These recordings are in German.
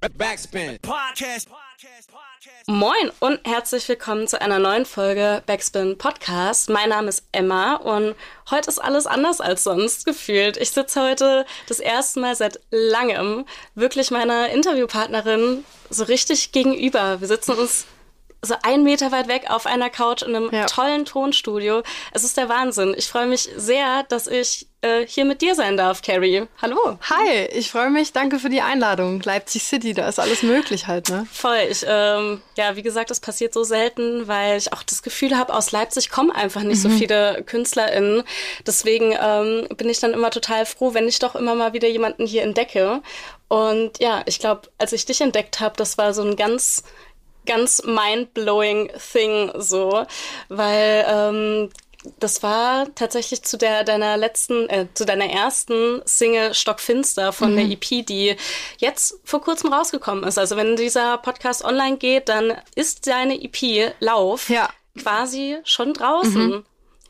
Backspin. Podcast. Moin und herzlich willkommen zu einer neuen Folge Backspin Podcast. Mein Name ist Emma und heute ist alles anders als sonst gefühlt. Ich sitze heute das erste Mal seit langem wirklich meiner Interviewpartnerin so richtig gegenüber. Wir sitzen uns so einen Meter weit weg auf einer Couch in einem Ja. tollen Tonstudio. Es ist der Wahnsinn. Ich freue mich sehr, dass ich äh, hier mit dir sein darf, Carrie. Hallo. Hi, ich freue mich. Danke für die Einladung. Leipzig City, da ist alles möglich halt, ne? Voll. Ich, ähm, ja, wie gesagt, das passiert so selten, weil ich auch das Gefühl habe, aus Leipzig kommen einfach nicht so viele KünstlerInnen. Deswegen ähm, bin ich dann immer total froh, wenn ich doch immer mal wieder jemanden hier entdecke. Und ja, ich glaube, als ich dich entdeckt habe, das war so ein ganz ganz mind-blowing Thing so, weil ähm, das war tatsächlich zu der deiner letzten, äh, zu deiner ersten Single Stockfinster von der EP, die jetzt vor kurzem rausgekommen ist. Also wenn dieser Podcast online geht, dann ist deine EP Lauf Ja. quasi schon draußen.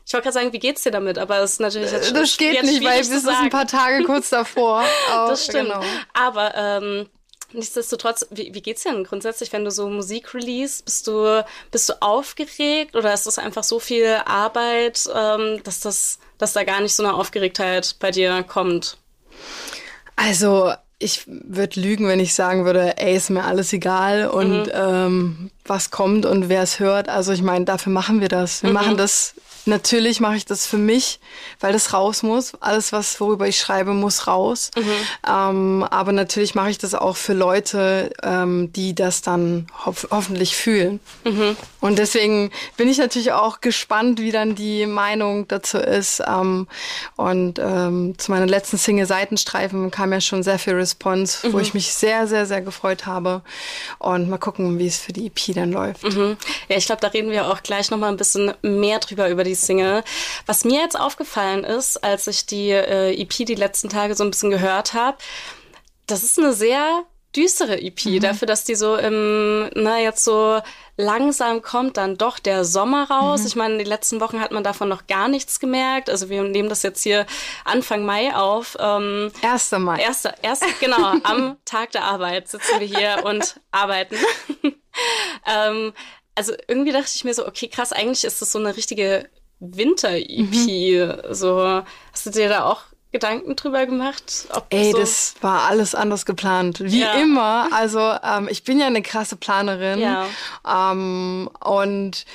Ich wollte gerade sagen, wie geht's dir damit? Aber es ist natürlich jetzt Das geht jetzt nicht, weil es ist ein paar Tage kurz davor. Aber, Das stimmt. Genau. Aber ähm, nichtsdestotrotz, wie, wie geht's dir denn grundsätzlich, wenn du so Musik release? Bist du, bist du aufgeregt oder ist das einfach so viel Arbeit, ähm, dass das, dass da gar nicht so eine Aufgeregtheit bei dir kommt? Also, ich würde lügen, wenn ich sagen würde, ey, ist mir alles egal und Mhm. ähm, was kommt und wer es hört. Also, ich meine, dafür machen wir das. Mhm. Wir machen das. Natürlich mache ich das für mich, weil das raus muss. Alles, was worüber ich schreibe, muss raus. Mhm. Ähm, aber natürlich mache ich das auch für Leute, ähm, die das dann hof hoffentlich fühlen. Mhm. Und deswegen bin ich natürlich auch gespannt, wie dann die Meinung dazu ist. Ähm, und ähm, zu meiner letzten Single Seitenstreifen kam ja schon sehr viel Response, Mhm. wo ich mich sehr, sehr, sehr gefreut habe. Und mal gucken, wie es für die EP dann läuft. Mhm. Ja, ich glaube, da reden wir auch gleich noch mal ein bisschen mehr drüber über die Single. Was mir jetzt aufgefallen ist, als ich die äh, EP die letzten Tage so ein bisschen gehört habe, das ist eine sehr düstere EP dafür, dass die so im, na jetzt so langsam kommt dann doch der Sommer raus. Ich meine, die letzten Wochen hat man davon noch gar nichts gemerkt. Also wir nehmen das jetzt hier Anfang Mai auf. Ähm, 1. Mai. Erster, erst, genau, am Tag der Arbeit sitzen wir hier und arbeiten. ähm, also irgendwie dachte ich mir so, okay, krass, eigentlich ist das so eine richtige Winter-EP. So, hast du dir da auch Gedanken drüber gemacht? Ob Ey, so, das war alles anders geplant. Wie Ja. immer. Also ähm, ich bin ja eine krasse Planerin. Ja. Ähm, und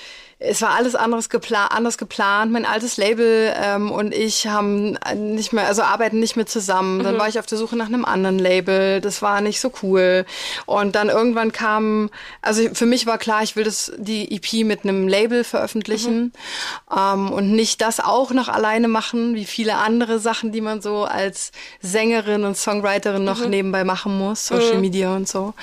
es war alles anderes gepla anders geplant. Mein altes Label ähm, und ich haben nicht mehr, also arbeiten nicht mehr zusammen. Dann war ich auf der Suche nach einem anderen Label. Das war nicht so cool. Und dann irgendwann kam, also für mich war klar, ich will das die EP mit einem Label veröffentlichen ähm, und nicht das auch noch alleine machen, wie viele andere Sachen, die man so als Sängerin und Songwriterin noch nebenbei machen muss, Social Media und so.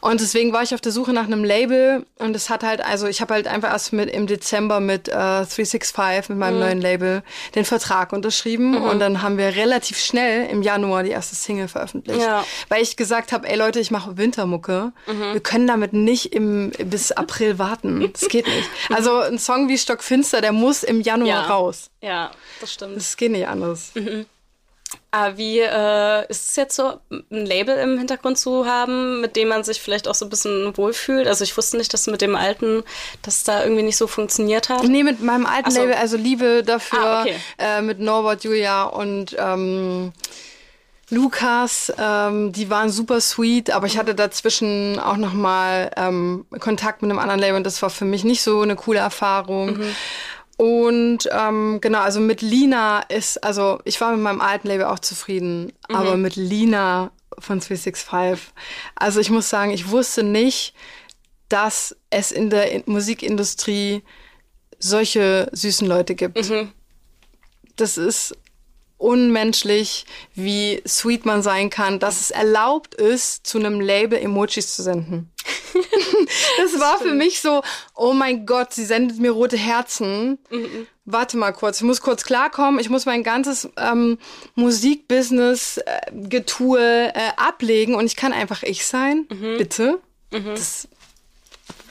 Und deswegen war ich auf der Suche nach einem Label und es hat halt, also ich habe halt einfach erst mit im Dezember mit äh, 365, mit meinem neuen Label, den Vertrag unterschrieben und dann haben wir relativ schnell im Januar die erste Single veröffentlicht. Ja. Weil ich gesagt habe, ey Leute, ich mache Wintermucke. Wir können damit nicht im, bis April warten. Das geht nicht. Also ein Song wie Stockfinster, der muss im Januar Ja. raus. Ja, das stimmt. Das geht nicht anders. Aber wie äh, ist es jetzt so, ein Label im Hintergrund zu haben, mit dem man sich vielleicht auch so ein bisschen wohlfühlt? Also ich wusste nicht, dass mit dem alten, dass da irgendwie nicht so funktioniert hat. Nee, mit meinem alten so. Label, also Liebe dafür, Ah, okay. äh, mit Norbert, Julia und ähm, Lukas, ähm, die waren super sweet, aber ich hatte dazwischen auch noch mal ähm, Kontakt mit einem anderen Label und das war für mich nicht so eine coole Erfahrung. Und ähm, genau, also mit Lina ist, also ich war mit meinem alten Label auch zufrieden, aber mit Lina von 365, also ich muss sagen, ich wusste nicht, dass es in der In- Musikindustrie solche süßen Leute gibt. Das ist unmenschlich, wie sweet man sein kann, dass es erlaubt ist, zu einem Label Emojis zu senden. das war für mich so, oh mein Gott, sie sendet mir rote Herzen. Warte mal kurz, ich muss kurz klarkommen, ich muss mein ganzes ähm, Musikbusiness äh, äh, ablegen und ich kann einfach ich sein, bitte. Das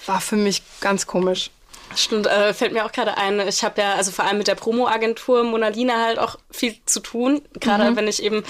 war für mich ganz komisch. Stimmt, äh, fällt mir auch gerade ein. Ich habe ja, also vor allem mit der Promo-Agentur Monalina halt auch viel zu tun. Gerade mhm. wenn ich eben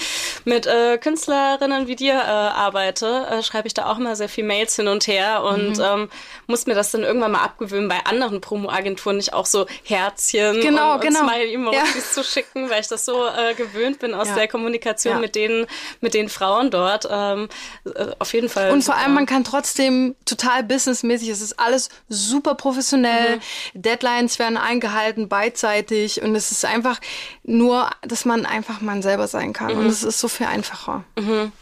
mit äh, Künstlerinnen wie dir äh, arbeite, äh, schreibe ich da auch immer sehr viel Mails hin und her und mhm. ähm, muss mir das dann irgendwann mal abgewöhnen, bei anderen Promo-Agenturen nicht auch so Herzchen genau, und, genau. und Smiley-Emojis ja. zu schicken, weil ich das so äh, gewöhnt bin aus ja. der Kommunikation ja. mit den mit den Frauen dort. Ähm, äh, auf jeden Fall. Und vor allem, man kann trotzdem total businessmäßig, es ist alles super professionell. Mhm Deadlines werden eingehalten, beidseitig und es ist einfach nur, dass man einfach man selber sein kann mhm. und es ist so viel einfacher. Mhm.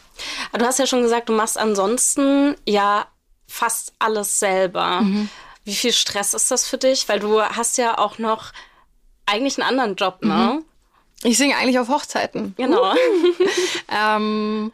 Du hast ja schon gesagt, du machst ansonsten ja fast alles selber. Mhm. Wie viel Stress ist das für dich? Weil du hast ja auch noch eigentlich einen anderen Job, ne? Mhm. Ich singe eigentlich auf Hochzeiten. Genau. ähm,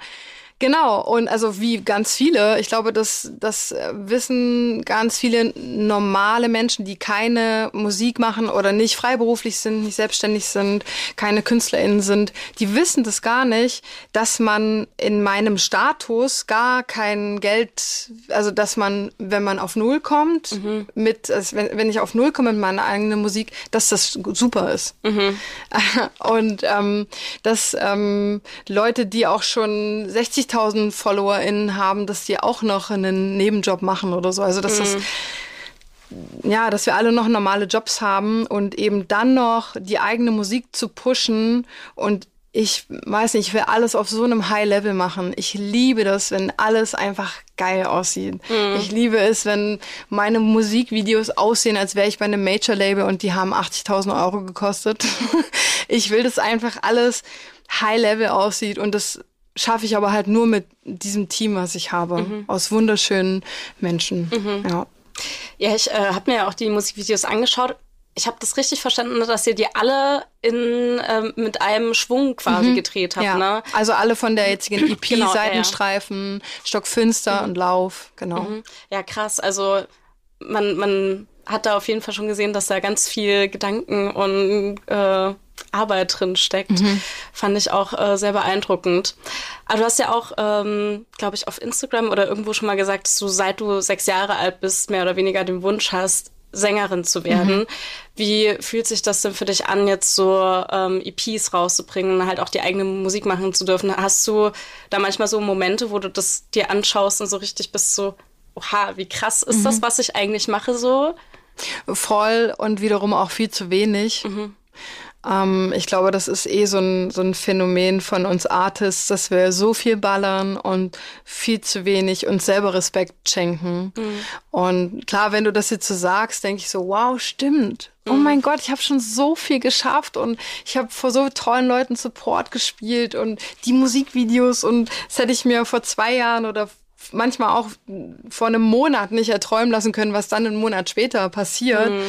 Genau, und also wie ganz viele, ich glaube, das, das wissen ganz viele normale Menschen, die keine Musik machen oder nicht freiberuflich sind, nicht selbstständig sind, keine KünstlerInnen sind, die wissen das gar nicht, dass man in meinem Status gar kein Geld, also dass man, wenn man auf Null kommt, mhm. mit, also wenn, wenn ich auf Null komme mit meiner eigenen Musik, dass das super ist. Mhm. Und ähm, dass ähm, Leute, die auch schon 60 50.000 FollowerInnen haben, dass die auch noch einen Nebenjob machen oder so. Also, dass mhm. das ja, dass wir alle noch normale Jobs haben und eben dann noch die eigene Musik zu pushen und ich weiß nicht, ich will alles auf so einem High-Level machen. Ich liebe das, wenn alles einfach geil aussieht. Mhm. Ich liebe es, wenn meine Musikvideos aussehen, als wäre ich bei einem Major-Label und die haben 80.000 Euro gekostet. ich will, dass einfach alles High-Level aussieht und das schaffe ich aber halt nur mit diesem Team, was ich habe, mhm. aus wunderschönen Menschen. Mhm. Ja. Ja, ich äh, habe mir ja auch die Musikvideos angeschaut. Ich habe das richtig verstanden, dass ihr die alle in, ähm, mit einem Schwung quasi mhm. gedreht habt. Ja. Ne? Also alle von der jetzigen EP, genau, Seitenstreifen, ja, ja. Stockfinster mhm. und Lauf, genau. Mhm. Ja, krass. Also man, man hat da auf jeden Fall schon gesehen, dass da ganz viel Gedanken und äh, Arbeit drin steckt. Mhm. Fand ich auch äh, sehr beeindruckend. Aber du hast ja auch, ähm, glaube ich, auf Instagram oder irgendwo schon mal gesagt, dass du seit du sechs Jahre alt bist, mehr oder weniger den Wunsch hast, Sängerin zu werden. Mhm. Wie fühlt sich das denn für dich an, jetzt so ähm, EPs rauszubringen und halt auch die eigene Musik machen zu dürfen? Hast du da manchmal so Momente, wo du das dir anschaust und so richtig bist so, oha, wie krass ist mhm. das, was ich eigentlich mache so? Voll und wiederum auch viel zu wenig. Mhm. Ähm, ich glaube, das ist eh so ein, so ein Phänomen von uns Artists, dass wir so viel ballern und viel zu wenig uns selber Respekt schenken. Mhm. Und klar, wenn du das jetzt so sagst, denke ich so, wow, stimmt. Oh mhm. mein Gott, ich habe schon so viel geschafft und ich habe vor so tollen Leuten Support gespielt und die Musikvideos und das hätte ich mir vor zwei Jahren oder manchmal auch vor einem Monat nicht erträumen lassen können, was dann einen Monat später passiert. Mhm.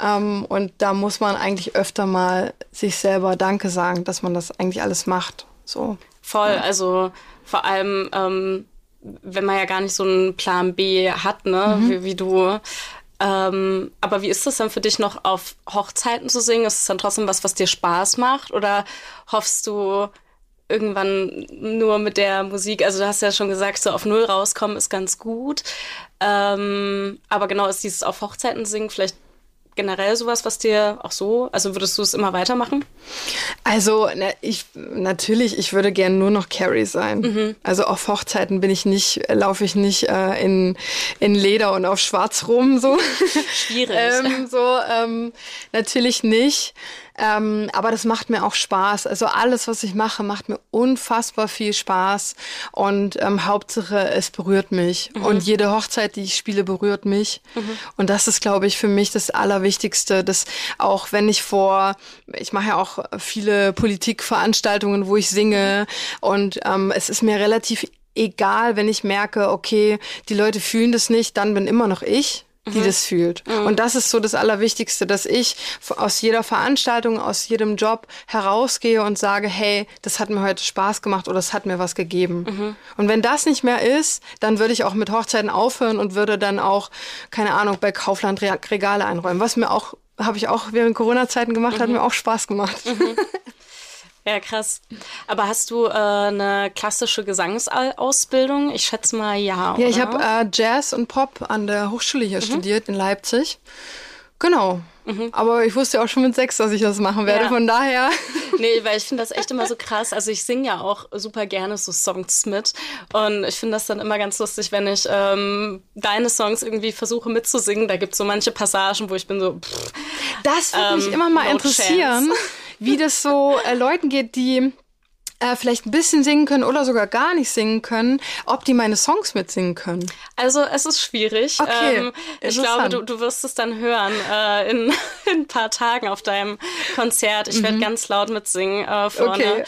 Ähm, und da muss man eigentlich öfter mal sich selber Danke sagen, dass man das eigentlich alles macht. So. Voll, ja. also vor allem, ähm, wenn man ja gar nicht so einen Plan B hat, ne, mhm. wie, wie du. Ähm, aber wie ist das dann für dich noch auf Hochzeiten zu singen? Ist es dann trotzdem was, was dir Spaß macht? Oder hoffst du, irgendwann nur mit der Musik, also du hast ja schon gesagt, so auf Null rauskommen ist ganz gut. Ähm, aber genau ist dieses auf Hochzeiten singen vielleicht generell sowas, was dir auch so, also würdest du es immer weitermachen? Also na, ich natürlich, ich würde gerne nur noch Carrie sein. Mhm. Also auf Hochzeiten bin ich nicht, laufe ich nicht äh, in, in Leder und auf Schwarz rum so. Schwierig. ähm, so ähm, natürlich nicht. Ähm, aber das macht mir auch Spaß. Also alles, was ich mache, macht mir unfassbar viel Spaß. Und ähm, Hauptsache, es berührt mich. Mhm. Und jede Hochzeit, die ich spiele, berührt mich. Mhm. Und das ist, glaube ich, für mich das Allerwichtigste. Dass auch wenn ich vor, ich mache ja auch viele Politikveranstaltungen, wo ich singe. Und ähm, es ist mir relativ egal, wenn ich merke, okay, die Leute fühlen das nicht, dann bin immer noch ich die mhm. das fühlt. Mhm. Und das ist so das Allerwichtigste, dass ich aus jeder Veranstaltung, aus jedem Job herausgehe und sage, hey, das hat mir heute Spaß gemacht oder das hat mir was gegeben. Mhm. Und wenn das nicht mehr ist, dann würde ich auch mit Hochzeiten aufhören und würde dann auch, keine Ahnung, bei Kaufland Regale einräumen. Was mir auch, habe ich auch während Corona-Zeiten gemacht, hat mhm. mir auch Spaß gemacht. Ja, krass. Aber hast du äh, eine klassische Gesangsausbildung? Ich schätze mal ja. Ja, ich habe äh, Jazz und Pop an der Hochschule hier mhm. studiert in Leipzig. Genau. Mhm. Aber ich wusste auch schon mit sechs, dass ich das machen werde. Ja. Von daher. Nee, weil ich finde das echt immer so krass. Also ich singe ja auch super gerne so Songs mit. Und ich finde das dann immer ganz lustig, wenn ich ähm, deine Songs irgendwie versuche mitzusingen. Da gibt es so manche Passagen, wo ich bin so. Pff, das würde ähm, mich immer mal interessieren, chance. Wie das so äh, Leuten geht, die äh, vielleicht ein bisschen singen können oder sogar gar nicht singen können, ob die meine Songs mitsingen können. Also es ist schwierig. Okay, ähm, ich glaube, du, du wirst es dann hören äh, in, in ein paar Tagen auf deinem Konzert. Ich mhm. werde ganz laut mitsingen äh, vorne. Okay.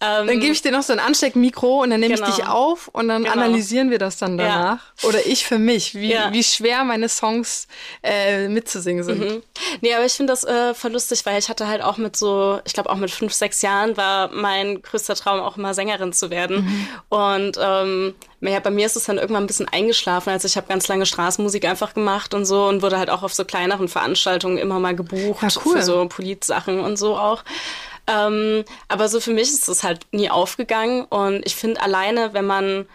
Ähm, dann gebe ich dir noch so ein Ansteckmikro und dann nehme genau. ich dich auf und dann genau. analysieren wir das dann danach. Ja. Oder ich für mich, wie, ja. wie schwer meine Songs äh, mitzusingen sind. Mhm. Nee, aber ich finde das äh, voll lustig, weil ich hatte halt auch mit so, ich glaube auch mit fünf, sechs Jahren war mein größter Traum auch immer Sängerin zu werden. Mhm. Und ähm, ja, bei mir ist es dann irgendwann ein bisschen eingeschlafen. Also ich habe ganz lange Straßenmusik einfach gemacht und so und wurde halt auch auf so kleineren Veranstaltungen immer mal gebucht ja, cool. für so Politsachen und so auch. Ähm, aber so für mich ist es halt nie aufgegangen und ich finde alleine, wenn man,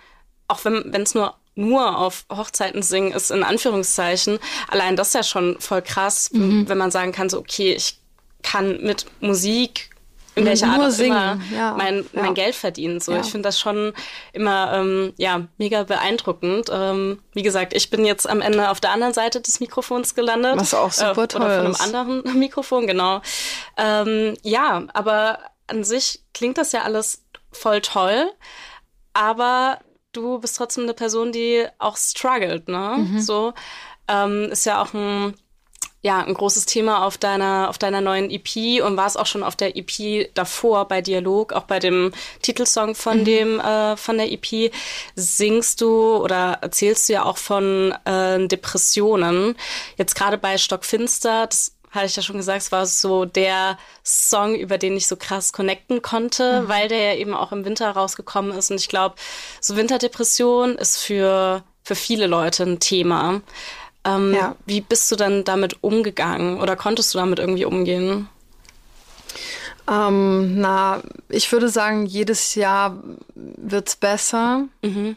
auch wenn es nur nur auf Hochzeiten singen ist, in Anführungszeichen, allein das ist ja schon voll krass, mhm. wenn man sagen kann, so, okay, ich kann mit Musik in welcher Art auch singen. immer ja. mein, mein ja. Geld verdienen. So, ja. ich finde das schon immer ähm, ja mega beeindruckend. Ähm, wie gesagt, ich bin jetzt am Ende auf der anderen Seite des Mikrofons gelandet. Was auch super äh, toll Oder von einem anderen Mikrofon, genau. Ähm, ja, aber an sich klingt das ja alles voll toll. Aber du bist trotzdem eine Person, die auch struggelt, ne? Mhm. So ähm, ist ja auch ein ja, ein großes Thema auf deiner, auf deiner neuen EP und war es auch schon auf der EP davor bei Dialog, auch bei dem Titelsong von mhm. dem, äh, von der EP, singst du oder erzählst du ja auch von äh, Depressionen. Jetzt gerade bei Stockfinster, das hatte ich ja schon gesagt, es war so der Song, über den ich so krass connecten konnte, mhm. weil der ja eben auch im Winter rausgekommen ist. Und ich glaube, so Winterdepression ist für, für viele Leute ein Thema. Ähm, ja. Wie bist du dann damit umgegangen oder konntest du damit irgendwie umgehen? Ähm, na, ich würde sagen, jedes Jahr wird es besser. Mhm.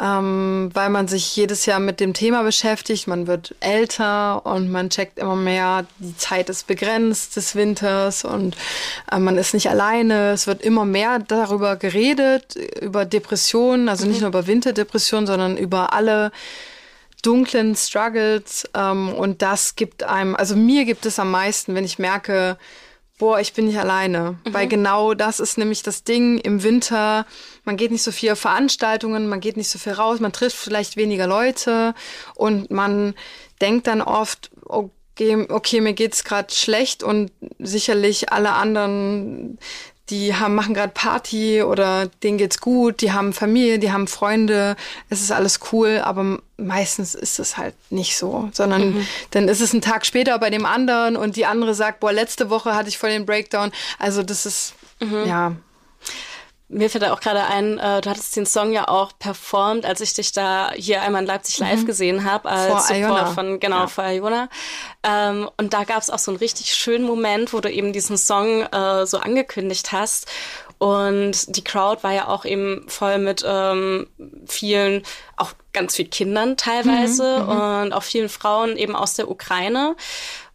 Ähm, weil man sich jedes Jahr mit dem Thema beschäftigt. Man wird älter und man checkt immer mehr, die Zeit ist begrenzt des Winters und äh, man ist nicht alleine. Es wird immer mehr darüber geredet, über Depressionen, also mhm. nicht nur über Winterdepressionen, sondern über alle dunklen Struggles ähm, und das gibt einem, also mir gibt es am meisten, wenn ich merke, boah, ich bin nicht alleine. Mhm. Weil genau das ist nämlich das Ding im Winter. Man geht nicht so viel auf Veranstaltungen, man geht nicht so viel raus, man trifft vielleicht weniger Leute und man denkt dann oft, okay, okay mir geht's gerade schlecht und sicherlich alle anderen die haben, machen gerade Party oder denen geht's gut, die haben Familie, die haben Freunde, es ist alles cool, aber meistens ist es halt nicht so, sondern mhm. dann ist es ein Tag später bei dem anderen und die andere sagt, boah, letzte Woche hatte ich voll den Breakdown. Also das ist, mhm. ja, mir fällt da auch gerade ein, äh, du hattest den Song ja auch performt, als ich dich da hier einmal in Leipzig live mhm. gesehen habe, als vor Support Iona. von, genau, ja. vor Iona. Ähm, und da gab es auch so einen richtig schönen Moment, wo du eben diesen Song äh, so angekündigt hast. Und die Crowd war ja auch eben voll mit ähm, vielen, auch ganz viel Kindern teilweise mhm, mhm. und auch vielen Frauen eben aus der Ukraine.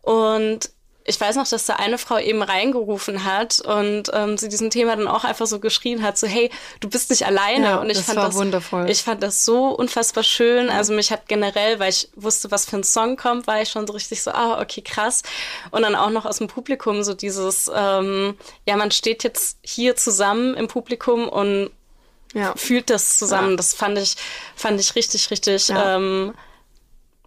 Und ich weiß noch, dass da eine Frau eben reingerufen hat und ähm, sie diesem Thema dann auch einfach so geschrien hat, so hey, du bist nicht alleine. Ja, und ich das fand war das wundervoll. Ich fand das so unfassbar schön. Also mich hat generell, weil ich wusste, was für ein Song kommt, war ich schon so richtig so, ah, okay, krass. Und dann auch noch aus dem Publikum so dieses, ähm, ja, man steht jetzt hier zusammen im Publikum und ja. fühlt das zusammen. Ja. Das fand ich, fand ich richtig, richtig. Ähm,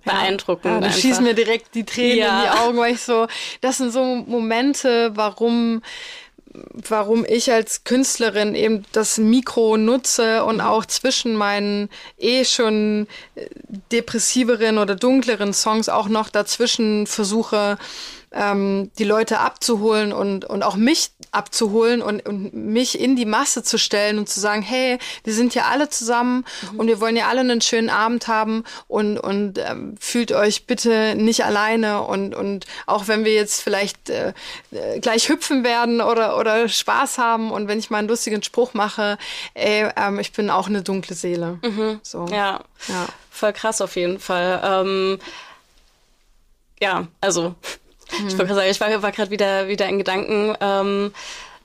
beeindruckend. Ja, da schießen mir direkt die Tränen ja. in die Augen, weil ich so, das sind so Momente, warum warum ich als Künstlerin eben das Mikro nutze und auch zwischen meinen eh schon depressiveren oder dunkleren Songs auch noch dazwischen versuche, ähm, die Leute abzuholen und, und auch mich abzuholen und, und mich in die Masse zu stellen und zu sagen, hey, wir sind hier alle zusammen mhm. und wir wollen ja alle einen schönen Abend haben und, und ähm, fühlt euch bitte nicht alleine und, und auch wenn wir jetzt vielleicht äh, äh, gleich hüpfen werden oder, oder Spaß haben und wenn ich mal einen lustigen Spruch mache, ey, ähm, ich bin auch eine dunkle Seele. Mhm. So. Ja. ja, voll krass auf jeden Fall. Ähm, ja, also mhm. ich wollte sagen, ich war, war gerade wieder, wieder in Gedanken. Ähm,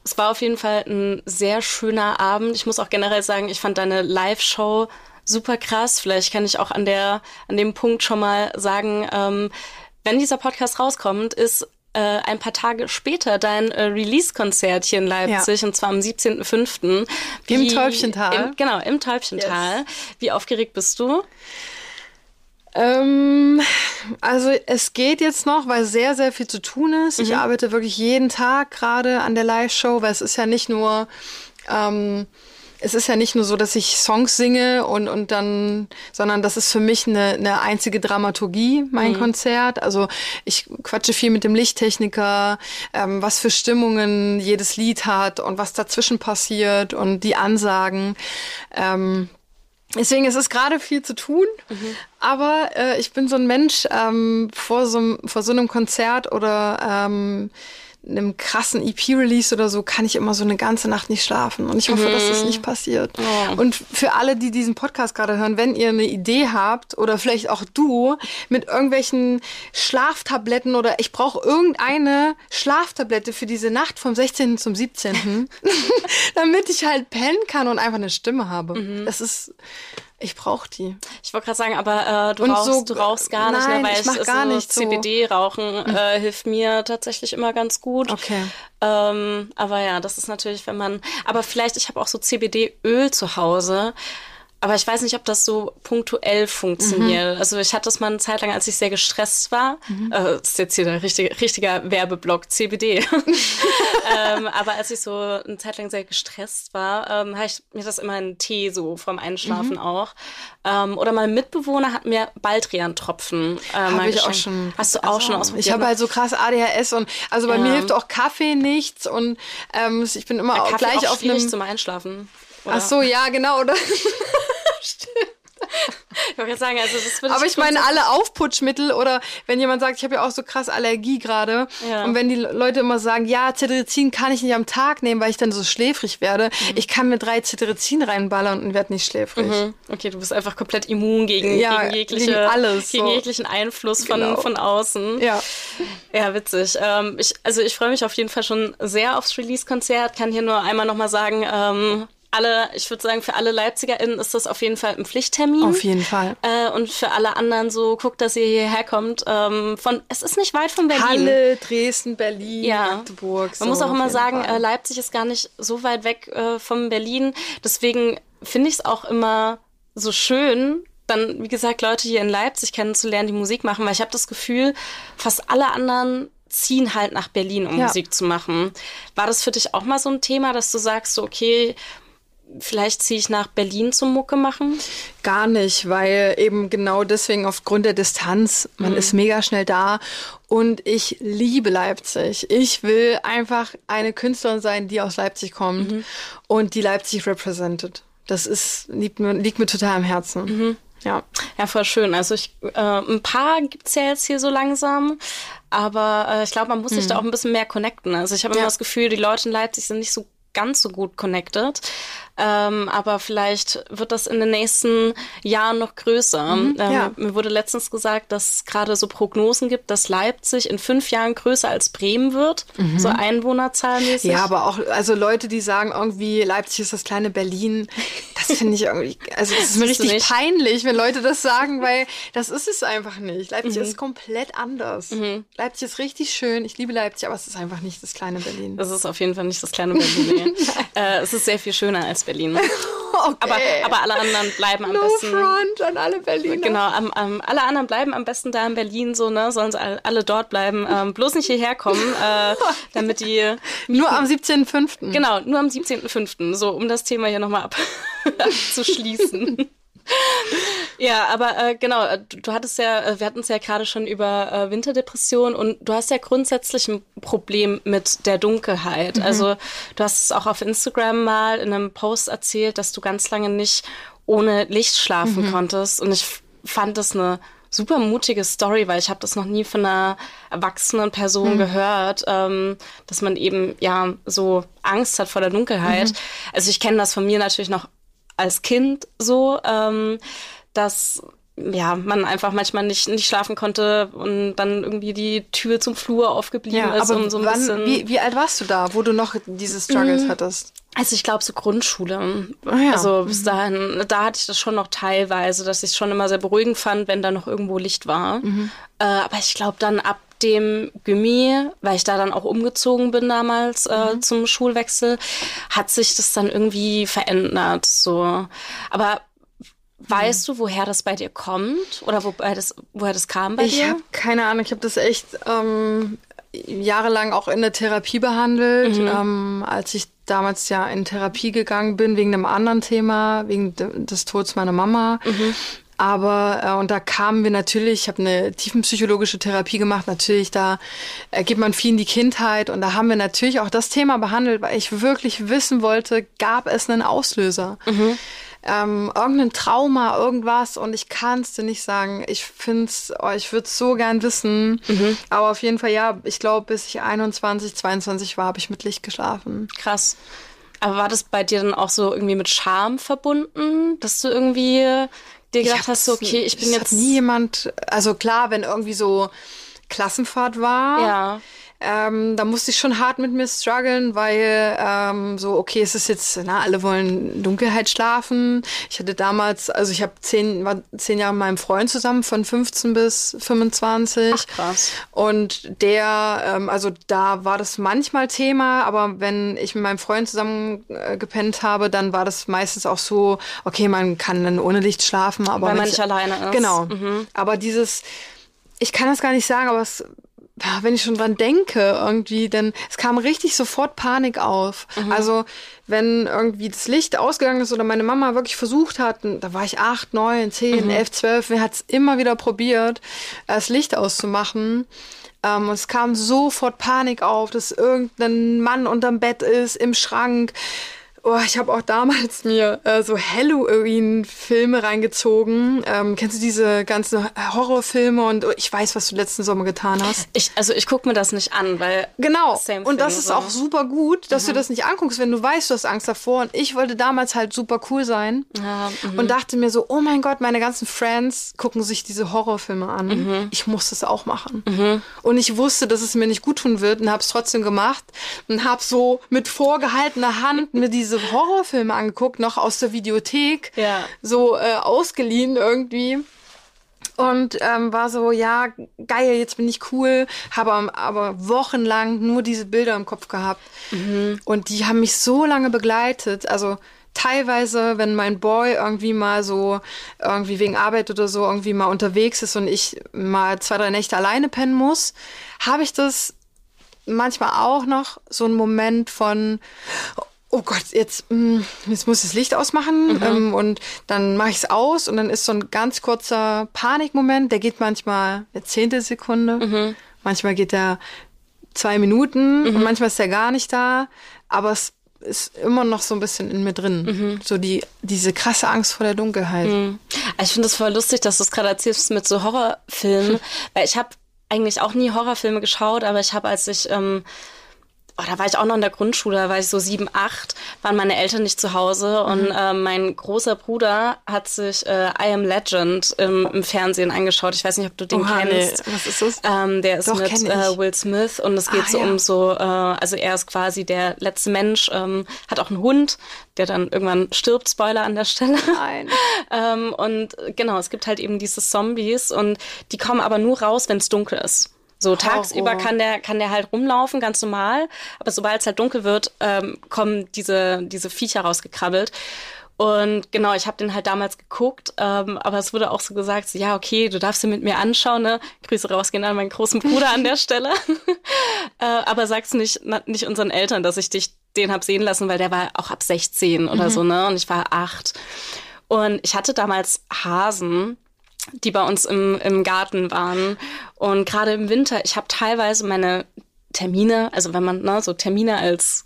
es war auf jeden Fall ein sehr schöner Abend. Ich muss auch generell sagen, ich fand deine Live-Show super krass. Vielleicht kann ich auch an der, an dem Punkt schon mal sagen, ähm, wenn dieser Podcast rauskommt, ist äh, ein paar Tage später dein äh, Release-Konzert hier in Leipzig, ja. und zwar am 17.05. Im Täubchental. Im, genau, im Täubchental. Yes. Wie aufgeregt bist du? Ähm, also es geht jetzt noch, weil sehr, sehr viel zu tun ist. Mhm. Ich arbeite wirklich jeden Tag gerade an der Live-Show, weil es ist ja nicht nur ähm, es ist ja nicht nur so, dass ich Songs singe und, und dann, sondern das ist für mich eine, eine einzige Dramaturgie, mein mhm. Konzert. Also ich quatsche viel mit dem Lichttechniker, ähm, was für Stimmungen jedes Lied hat und was dazwischen passiert und die Ansagen. Ähm, Deswegen ist es gerade viel zu tun, mhm. Aber äh, ich bin so ein Mensch ähm, vor, so, vor so einem Konzert oder ähm, einem krassen EP-Release oder so kann ich immer so eine ganze Nacht nicht schlafen. Und ich hoffe, mhm. dass das mhm. nicht passiert. Oh. Und für alle, die diesen Podcast gerade hören, wenn ihr eine Idee habt oder vielleicht auch du mit irgendwelchen Schlaftabletten oder ich brauche irgendeine Schlaftablette für diese Nacht vom 16. zum 17., damit ich halt pennen kann und einfach eine Stimme habe. Mhm. Das ist ich brauche die. Ich wollte gerade sagen, aber äh, du, rauchst, so, du rauchst gar nein, nicht, ne? Weil ich, mach gar so nicht so. CBD-Rauchen hm. äh, hilft mir tatsächlich immer ganz gut. Okay. Ähm, aber ja, das ist natürlich, wenn man. Aber vielleicht, ich habe auch so CBD-Öl zu Hause. Aber ich weiß nicht, ob das so punktuell funktioniert. Mhm. Also ich hatte das mal eine Zeit lang, als ich sehr gestresst war. Mhm. Äh, das ist jetzt hier der richtige, richtiger Werbeblock, CBD. ähm, aber als ich so eine Zeit lang sehr gestresst war, ähm, habe ich mir das immer in Tee so vom Einschlafen mhm. auch. Ähm, oder mein Mitbewohner hat mir Baldrian-Tropfen äh, Habe ich auch schon. Hast du auch also, schon ausprobiert? Ich habe halt so krass ADHS und also bei ja. mir hilft auch Kaffee nichts und ähm, ich bin immer auch gleich auch auf einem... zum Einschlafen. Oder? Ach so, ja, genau, oder? Stimmt. Ich wollte sagen, also das würde Aber ich meine, alle Aufputschmittel oder wenn jemand sagt, ich habe ja auch so krass Allergie gerade ja. und wenn die Leute immer sagen, ja, Cetirizin kann ich nicht am Tag nehmen, weil ich dann so schläfrig werde. Mhm. Ich kann mir drei Cetirizin reinballern und werde nicht schläfrig. Mhm. Okay, du bist einfach komplett immun gegen, ja, gegen, jegliche, gegen, alles, gegen so. jeglichen Einfluss von, genau. von außen. Ja. Ja, witzig. Ähm, ich, also ich freue mich auf jeden Fall schon sehr aufs Release-Konzert. Kann hier nur einmal nochmal sagen, ähm, alle, ich würde sagen, für alle LeipzigerInnen ist das auf jeden Fall ein Pflichttermin. Auf jeden Fall. Äh, und für alle anderen so, guckt, dass ihr hierher kommt. Ähm, von, es ist nicht weit von Berlin. Halle, Dresden, Berlin, ja. Magdeburg. Man so muss auch immer sagen, äh, Leipzig ist gar nicht so weit weg äh, von Berlin. Deswegen finde ich es auch immer so schön, dann, wie gesagt, Leute hier in Leipzig kennenzulernen, die Musik machen, weil ich habe das Gefühl, fast alle anderen ziehen halt nach Berlin, um ja. Musik zu machen. War das für dich auch mal so ein Thema, dass du sagst, so, okay, vielleicht ziehe ich nach Berlin zum Mucke machen? Gar nicht, weil eben genau deswegen aufgrund der Distanz, man mhm. ist mega schnell da und ich liebe Leipzig. Ich will einfach eine Künstlerin sein, die aus Leipzig kommt mhm. und die Leipzig represented. Das ist, liegt mir, liegt mir total am Herzen. Mhm. Ja. Ja, voll schön. Also ich, äh, ein paar gibt's ja jetzt hier so langsam, aber äh, ich glaube, man muss sich da mhm. auch ein bisschen mehr connecten. Also ich habe immer das Gefühl, die Leute in Leipzig sind nicht so ganz so gut connected. Ähm, aber vielleicht wird das in den nächsten Jahren noch größer. Mhm, ähm, ja. Mir wurde letztens gesagt, dass es gerade so Prognosen gibt, dass Leipzig in fünf Jahren größer als Bremen wird, mhm. so einwohnerzahlmäßig. Ja, aber auch also Leute, die sagen irgendwie, Leipzig ist das kleine Berlin, das finde ich irgendwie, also das ist mir richtig peinlich, wenn Leute das sagen, weil das ist es einfach nicht. Leipzig mhm. ist komplett anders. Mhm. Leipzig ist richtig schön, ich liebe Leipzig, aber es ist einfach nicht das kleine Berlin. Das ist auf jeden Fall nicht das kleine Berlin. äh, es ist sehr viel schöner als Berlin. okay. aber, aber alle anderen bleiben am no besten. Front an alle Berliner. Genau, am, am, alle anderen bleiben am besten da in Berlin, so, ne? Sollen sie alle dort bleiben. Ähm, bloß nicht hierher kommen, äh, damit die. Mieten, nur am 17.05. Genau, nur am 17.05. So, um das Thema hier nochmal abzuschließen. Ja, aber äh, genau, äh, du, du, hattest ja, äh, wir hatten es ja gerade schon über äh, Winterdepression und du hast ja grundsätzlich ein Problem mit der Dunkelheit. Mhm. Also du hast es auch auf Instagram mal in einem Post erzählt, dass du ganz lange nicht ohne Licht schlafen mhm. konntest und ich fand das eine super mutige Story, weil ich habe das noch nie von einer erwachsenen Person mhm. gehört, ähm, dass man eben ja so Angst hat vor der Dunkelheit. Mhm. Also ich kenne das von mir natürlich noch als Kind so, ähm, dass ja, man einfach manchmal nicht, nicht schlafen konnte und dann irgendwie die Tür zum Flur aufgeblieben ja, ist. Und so ein wann, bisschen wie, wie alt warst du da, wo du noch diese Struggles mhm. hattest? Also ich glaube so Grundschule. Oh ja. Also bis mhm. dahin, da hatte ich das schon noch teilweise, dass ich es schon immer sehr beruhigend fand, wenn da noch irgendwo Licht war. Mhm. Äh, aber ich glaube dann ab dem Gymi, weil ich da dann auch umgezogen bin damals äh, mhm. zum Schulwechsel, hat sich das dann irgendwie verändert. So, aber Weißt du, woher das bei dir kommt oder wobei das, woher das kam bei ich dir? Ich habe keine Ahnung. Ich habe das echt ähm, jahrelang auch in der Therapie behandelt. Mhm. Ähm, als ich damals ja in Therapie gegangen bin wegen einem anderen Thema, wegen des Todes meiner Mama. Mhm. Aber, äh, und da kamen wir natürlich, ich habe eine tiefenpsychologische Therapie gemacht, natürlich, da äh, geht man viel in die Kindheit und da haben wir natürlich auch das Thema behandelt, weil ich wirklich wissen wollte, gab es einen Auslöser? Mhm ähm, irgendein Trauma, irgendwas und ich kann es dir nicht sagen. Ich finde oh, ich würde es so gern wissen. Mhm. Aber auf jeden Fall, ja, ich glaube, bis ich 21, 22 war, habe ich mit Licht geschlafen. Krass. Aber war das bei dir dann auch so irgendwie mit Scham verbunden, dass du irgendwie dir gedacht hast, so, okay, ich bin jetzt. Hat nie jemand, also klar, wenn irgendwie so Klassenfahrt war. Ja ähm, da musste ich schon hart mit mir strugglen, weil ähm, so, okay, es ist jetzt, na, alle wollen Dunkelheit schlafen. Ich hatte damals, also ich habe zehn, war zehn Jahre mit meinem Freund zusammen, von 15 bis 25. Ach, krass. Und der, ähm, also da war das manchmal Thema, aber wenn ich mit meinem Freund zusammen äh, gepennt habe, dann war das meistens auch so, okay, man kann dann ohne Licht schlafen, aber. Weil man nicht alleine ist. Genau. Mhm. Aber dieses, ich kann das gar nicht sagen, aber es wenn ich schon dran denke, irgendwie, denn es kam richtig sofort Panik auf. Mhm. Also, wenn irgendwie das Licht ausgegangen ist oder meine Mama wirklich versucht hat, da war ich acht, neun, zehn, mhm. elf, zwölf, wir hat es immer wieder probiert, das Licht auszumachen. Ähm, und es kam sofort Panik auf, dass irgendein Mann unterm Bett ist, im Schrank. Oh, ich habe auch damals mir äh, so Halloween-Filme reingezogen. Ähm, kennst du diese ganzen Horrorfilme und oh, ich weiß, was du letzten Sommer getan hast? Ich, also ich gucke mir das nicht an, weil. Genau. und das ist so. auch super gut, dass mhm. du das nicht anguckst, wenn du weißt, du hast Angst davor. Und ich wollte damals halt super cool sein ja, mhm. und dachte mir so, oh mein Gott, meine ganzen Friends gucken sich diese Horrorfilme an. Mhm. Ich muss das auch machen. Mhm. Und ich wusste, dass es mir nicht gut tun wird und habe es trotzdem gemacht und habe so mit vorgehaltener Hand mir diese diese Horrorfilme angeguckt, noch aus der Videothek, ja. so äh, ausgeliehen irgendwie. Und ähm, war so, ja, geil, jetzt bin ich cool, habe aber wochenlang nur diese Bilder im Kopf gehabt. Mhm. Und die haben mich so lange begleitet. Also teilweise, wenn mein Boy irgendwie mal so, irgendwie wegen Arbeit oder so, irgendwie mal unterwegs ist und ich mal zwei, drei Nächte alleine pennen muss, habe ich das manchmal auch noch so einen Moment von, oh Gott, jetzt, mm, jetzt muss ich das Licht ausmachen mhm. ähm, und dann mache ich es aus und dann ist so ein ganz kurzer Panikmoment, der geht manchmal eine Zehntelsekunde, mhm. manchmal geht der zwei Minuten mhm. und manchmal ist der gar nicht da, aber es ist immer noch so ein bisschen in mir drin. Mhm. So die, diese krasse Angst vor der Dunkelheit. Mhm. Also ich finde das voll lustig, dass du es gerade erzählst mit so Horrorfilmen, weil ich habe eigentlich auch nie Horrorfilme geschaut, aber ich habe, als ich ähm, oh, da war ich auch noch in der Grundschule, da war ich so sieben, acht, waren meine Eltern nicht zu Hause mhm. und äh, mein großer Bruder hat sich äh, I Am Legend im, im, Fernsehen angeschaut. Ich weiß nicht, ob du den Oha, kennst. Nee. Was ist das? Ähm, der ist Doch, mit äh, Will Smith und es geht ah, so ja. um so, äh, also er ist quasi der letzte Mensch, ähm, hat auch einen Hund, der dann irgendwann stirbt, Spoiler an der Stelle. Nein. ähm, und genau, es gibt halt eben diese Zombies und die kommen aber nur raus, wenn es dunkel ist. So tagsüber kann der, kann der halt rumlaufen, ganz normal. Aber sobald es halt dunkel wird, ähm, kommen diese, diese Viecher rausgekrabbelt. Und genau, ich habe den halt damals geguckt, ähm, aber es wurde auch so gesagt, so, ja, okay, du darfst ihn mit mir anschauen, ne? Grüße rausgehen an meinen großen Bruder an der Stelle. äh, aber sag's nicht, nicht unseren Eltern, dass ich dich den hab sehen lassen, weil der war auch ab 16 oder mhm. so, ne? Und ich war acht. Und ich hatte damals Hasen die bei uns im, im Garten waren. Und gerade im Winter, ich habe teilweise meine Termine, also wenn man ne, so Termine als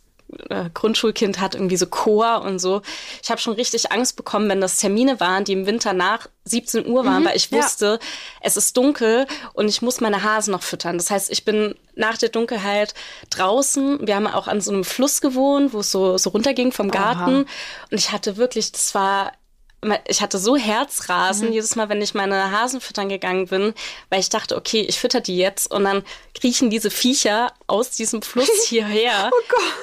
äh, Grundschulkind hat, irgendwie so Chor und so. Ich habe schon richtig Angst bekommen, wenn das Termine waren, die im Winter nach 17 Uhr waren, mhm, weil ich wusste, ja. es ist dunkel und ich muss meine Hasen noch füttern. Das heißt, ich bin nach der Dunkelheit draußen. Wir haben auch an so einem Fluss gewohnt, wo es so, so runterging vom Garten. Aha. Und ich hatte wirklich, das war ich hatte so Herzrasen mhm. jedes Mal, wenn ich meine Hasen füttern gegangen bin, weil ich dachte, okay, ich fütter die jetzt und dann kriechen diese Viecher aus diesem Fluss hierher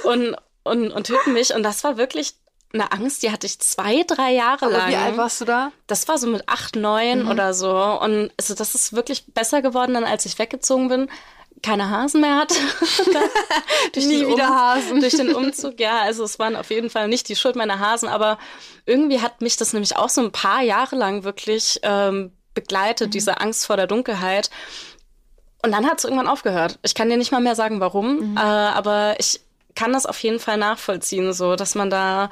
oh und, und, und töten mich. Und das war wirklich eine Angst, die hatte ich zwei, drei Jahre Aber lang. Wie alt warst du da? Das war so mit acht, neun mhm. oder so. Und also das ist wirklich besser geworden, dann als ich weggezogen bin keine Hasen mehr hatte. durch Nie wieder um Hasen. Durch den Umzug, ja. Also es waren auf jeden Fall nicht die Schuld meiner Hasen, aber irgendwie hat mich das nämlich auch so ein paar Jahre lang wirklich ähm, begleitet, mhm. diese Angst vor der Dunkelheit. Und dann hat es irgendwann aufgehört. Ich kann dir nicht mal mehr sagen, warum, mhm. äh, aber ich kann das auf jeden Fall nachvollziehen, so dass man da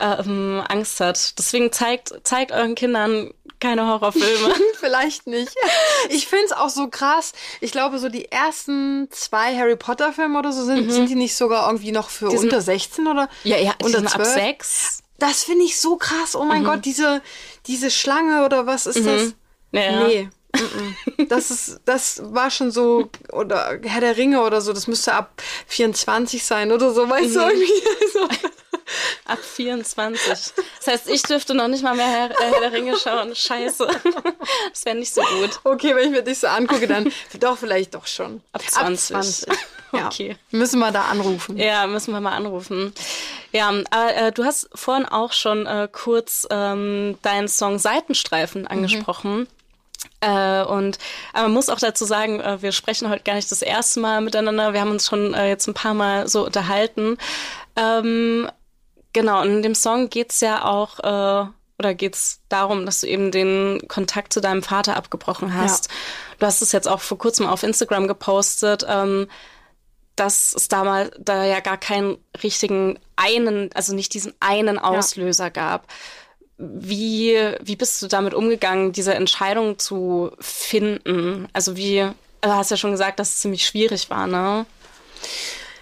ähm, Angst hat. Deswegen zeigt, zeigt euren Kindern keine Horrorfilme. Vielleicht nicht. Ich finde es auch so krass. Ich glaube, so die ersten zwei Harry Potter Filme oder so sind, mhm. sind die nicht sogar irgendwie noch für sind, unter 16 oder ja, ja, unter 12? ab 6. Das finde ich so krass. Oh mein mhm. Gott, diese, diese Schlange oder was ist mhm. das? Ja, nee. Das ist, das war schon so, oder Herr der Ringe oder so, das müsste ab 24 sein oder so, weißt mhm. du irgendwie. So. Ab 24. Das heißt, ich dürfte noch nicht mal mehr Herr, äh, Herr der Ringe schauen. Scheiße. Das wäre nicht so gut. Okay, wenn ich mir dich so angucke, dann doch vielleicht doch schon. Ab 20. Ab 20. Ja. Okay. Müssen wir da anrufen. Ja, müssen wir mal anrufen. Ja, aber äh, du hast vorhin auch schon äh, kurz ähm, deinen Song Seitenstreifen angesprochen. Mhm. Äh, und aber man muss auch dazu sagen, äh, wir sprechen heute gar nicht das erste Mal miteinander. Wir haben uns schon äh, jetzt ein paar Mal so unterhalten. Ähm, genau, und in dem Song geht's ja auch, äh, oder geht's darum, dass du eben den Kontakt zu deinem Vater abgebrochen hast. Ja. Du hast es jetzt auch vor kurzem auf Instagram gepostet. Ähm, dass es damals da ja gar keinen richtigen einen, also nicht diesen einen Auslöser ja. gab. Wie, wie bist du damit umgegangen, diese Entscheidung zu finden? Also wie, also du hast ja schon gesagt, dass es ziemlich schwierig war, ne?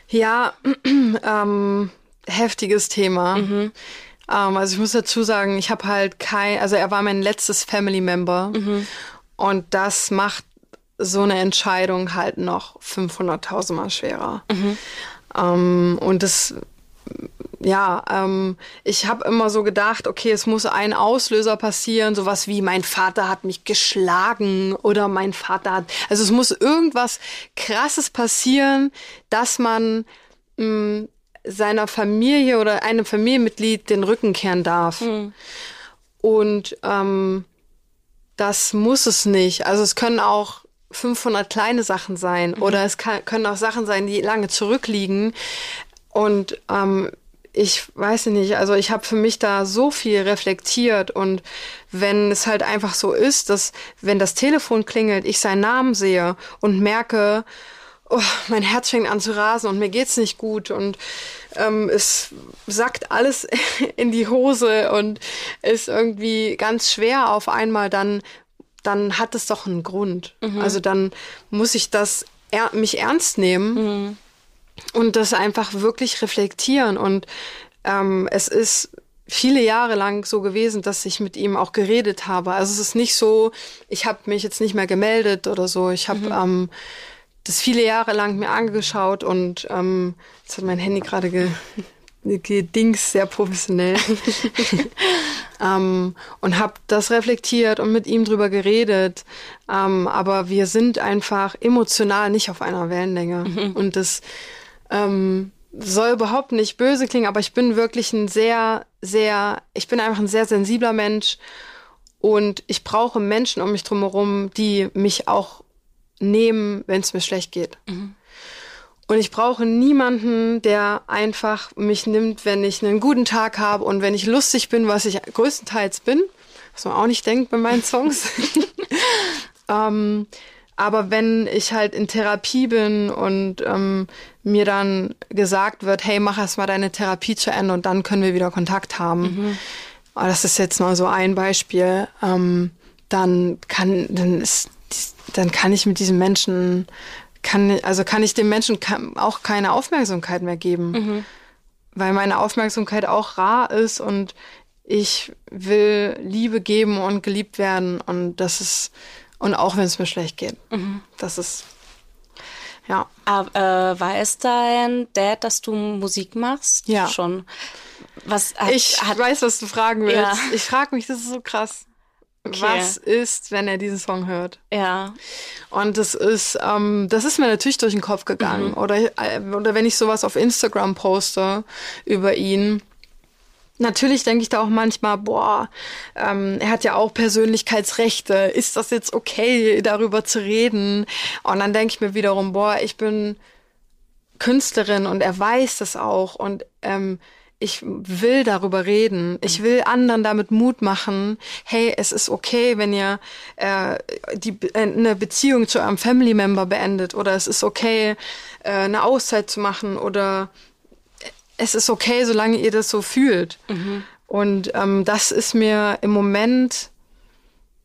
Ja, ähm, heftiges Thema. Mhm. Ähm, also ich muss dazu sagen, ich habe halt kein, also er war mein letztes Family Member mhm. und das macht so eine Entscheidung halt noch 500.000 Mal schwerer. Mhm. Ähm, und das ja, ähm, ich habe immer so gedacht, okay, es muss ein Auslöser passieren, sowas wie mein Vater hat mich geschlagen oder mein Vater hat, also es muss irgendwas Krasses passieren, dass man mh, mm, seiner Familie oder einem Familienmitglied den Rücken kehren darf. Mhm. Und ähm, das muss es nicht. Also es können auch 500 kleine Sachen sein mhm. oder es kann, können auch Sachen sein, die lange zurückliegen. Und ähm, ich weiß nicht, also ich habe für mich da so viel reflektiert und wenn es halt einfach so ist, dass wenn das Telefon klingelt, ich seinen Namen sehe und merke, oh, mein Herz fängt an zu rasen und mir geht's nicht gut und ähm, es sackt alles in die Hose und ist irgendwie ganz schwer auf einmal, dann dann hat es doch einen Grund. Mhm. Also dann muss ich das er mich ernst nehmen. Mhm und das einfach wirklich reflektieren. Und ähm, es ist viele Jahre lang so gewesen, dass ich mit ihm auch geredet habe. Also es ist nicht so, ich habe mich jetzt nicht mehr gemeldet oder so. Ich habe mhm. ähm, das viele Jahre lang mir angeschaut und ähm, jetzt hat mein Handy gerade ge gedings sehr professionell ähm, und habe das reflektiert und mit ihm drüber geredet. Ähm, aber wir sind einfach emotional nicht auf einer Wellenlänge mhm. und das ähm, soll überhaupt nicht böse klingen, aber ich bin wirklich ein sehr, sehr, ich bin einfach ein sehr sensibler Mensch und ich brauche Menschen um mich drumherum, die mich auch nehmen, wenn es mir schlecht geht. Mhm. Und ich brauche niemanden, der einfach mich nimmt, wenn ich einen guten Tag habe und wenn ich lustig bin, was ich größtenteils bin, was man auch nicht denkt bei meinen Songs. ähm, aber wenn ich halt in Therapie bin und ähm, mir dann gesagt wird, hey, mach erst mal deine Therapie zu Ende und dann können wir wieder Kontakt haben. Mhm. Das ist jetzt mal so ein Beispiel. Ähm, dann kann, dann ist, dann kann ich mit diesem Menschen, kann, also kann ich dem Menschen auch keine Aufmerksamkeit mehr geben. Mhm. Weil meine Aufmerksamkeit auch rar ist und ich will Liebe geben und geliebt werden und das ist und auch wenn es mir schlecht geht. Mhm. Das ist, ja. Aber, äh, weiß dein Dad, dass du Musik machst? Ja. Schon. Was hat, ich hat, weiß, was du fragen willst. Ja. Ich frage mich, das ist so krass. Okay. Was ist, wenn er diesen Song hört? Ja. Und das ist, ähm, das ist mir natürlich durch den Kopf gegangen. Oder, äh, oder wenn ich sowas auf Instagram poste über ihn. Natürlich denke ich da auch manchmal, boah, ähm, er hat ja auch Persönlichkeitsrechte. Ist das jetzt okay, darüber zu reden? Und dann denke ich mir wiederum, boah, ich bin Künstlerin und er weiß das auch. Und ähm, ich will darüber reden. Ich will anderen damit Mut machen. Hey, es ist okay, wenn ihr äh, die, äh, eine Beziehung zu eurem Family Member beendet oder es ist okay, äh, eine Auszeit zu machen oder es ist okay, solange ihr das so fühlt. Und ähm, das ist mir im Moment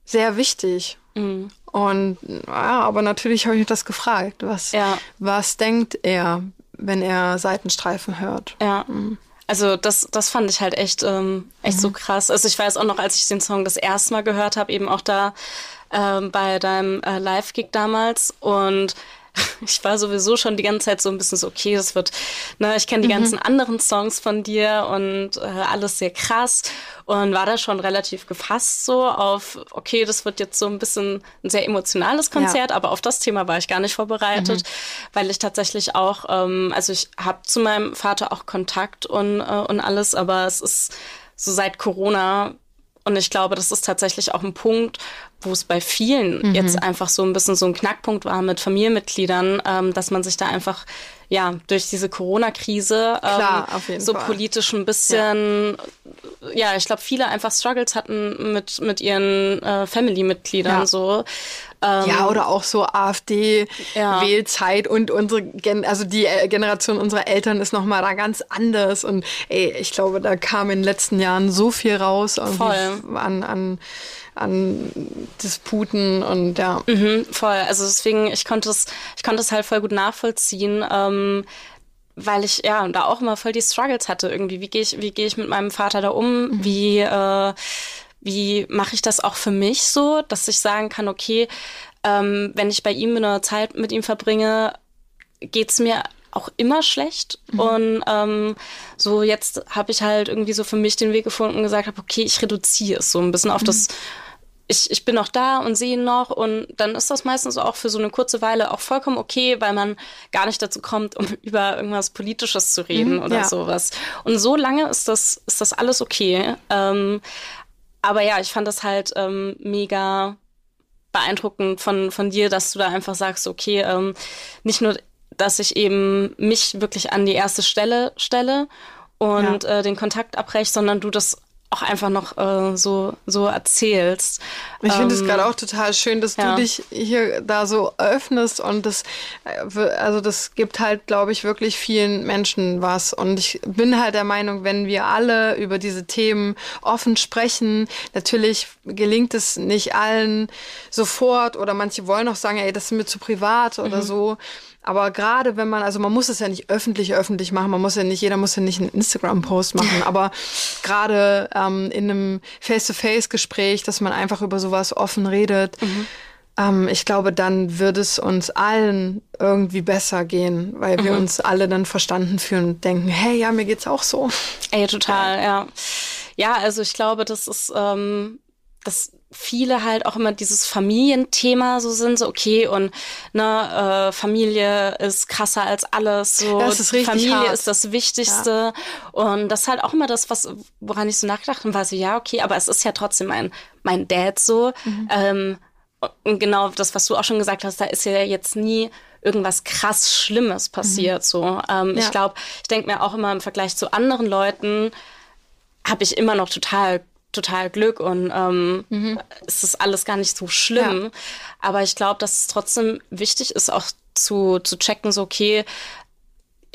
sehr wichtig. Und ja, aber natürlich habe ich mich das gefragt. Was, Ja. was denkt er, wenn er Seitenstreifen hört? Ja. Also das, das fand ich halt echt, ähm, echt so krass. Also ich weiß auch noch, als ich den Song das erste Mal gehört habe, eben auch da ähm, bei deinem äh, Live-Gig damals und ich war sowieso schon die ganze Zeit so ein bisschen so, okay, das wird, ne, ich kenne die ganzen anderen Songs von dir und äh, alles sehr krass und war da schon relativ gefasst so auf, okay, das wird jetzt so ein bisschen ein sehr emotionales Konzert, aber auf das Thema war ich gar nicht vorbereitet, weil ich tatsächlich auch, ähm, also ich habe zu meinem Vater auch Kontakt und, äh, und alles, aber es ist so seit Corona und ich glaube, das ist tatsächlich auch ein Punkt, wo es bei vielen jetzt einfach so ein bisschen so ein Knackpunkt war mit Familienmitgliedern, ähm, dass man sich da einfach ja durch diese Corona-Krise ähm, so Fall. politisch ein bisschen, ja, ich glaube, viele einfach Struggles hatten mit mit ihren äh, Family-Mitgliedern Ja. so. Ähm, Ja, oder auch so Ja. AfD-Wählzeit und unsere, Gen also die äh, Generation unserer Eltern ist nochmal da ganz anders. Und ey, ich glaube, da kam in den letzten Jahren so viel raus an, an, an Disputen und ja. Mhm, voll. Also deswegen, ich konnte es, ich konnte es halt voll gut nachvollziehen, ähm, weil ich ja da auch immer voll die Struggles hatte irgendwie. Wie gehe ich, wie gehe ich mit meinem Vater da um? Wie, äh, wie mache ich das auch für mich so, dass ich sagen kann, okay, ähm, wenn ich bei ihm eine Zeit mit ihm verbringe, geht's mir auch immer schlecht. Und ähm, so jetzt habe ich halt irgendwie so für mich den Weg gefunden und gesagt habe, okay, ich reduziere es so ein bisschen auf das, ich, ich bin noch da und sehe noch und dann ist das meistens auch für so eine kurze Weile auch vollkommen okay, weil man gar nicht dazu kommt, um über irgendwas Politisches zu reden oder ja. sowas. Und so lange ist das, ist das alles okay. Ähm, aber ja, ich fand das halt ähm, mega beeindruckend von, von dir, dass du da einfach sagst, okay, ähm, nicht nur, dass ich eben mich wirklich an die erste Stelle stelle und äh, den Kontakt abbreche, sondern du das auch einfach noch äh, so, so erzählst. Ich finde es Ähm, gerade auch total schön, dass ja. du dich hier da so öffnest und das, äh, also das gibt halt, glaube ich, wirklich vielen Menschen was. Und ich bin halt der Meinung, wenn wir alle über diese Themen offen sprechen, natürlich gelingt es nicht allen sofort oder manche wollen auch sagen, ey, das ist mir zu privat oder Mhm. so. Aber gerade wenn man, also man muss es ja nicht öffentlich öffentlich machen, man muss ja nicht, jeder muss ja nicht einen Instagram-Post machen, aber gerade ähm, in einem Face-to-Face-Gespräch, dass man einfach über sowas offen redet, ähm, ich glaube, dann wird es uns allen irgendwie besser gehen, weil wir uns alle dann verstanden fühlen und denken, hey, ja, mir geht's auch so. Ey, total, ja. Ja, also ich glaube, das ist, ähm, dass viele halt auch immer dieses Familienthema so sind, so okay und ne, äh, Familie ist krasser als alles, so Das ist richtig Familie hart. ist das Wichtigste und das ist halt auch immer das, was woran ich so nachgedacht habe, war so ja okay, aber es ist ja trotzdem mein mein Dad so Mhm. ähm, und genau das, was du auch schon gesagt hast, da ist ja jetzt nie irgendwas krass Schlimmes passiert. So, ähm, Mhm. Ja. ich glaube, ich denke mir auch immer im Vergleich zu anderen Leuten habe ich immer noch total total Glück und ähm, es ist alles gar nicht so schlimm. Ja. Aber ich glaube, dass es trotzdem wichtig ist, auch zu, zu checken, so okay,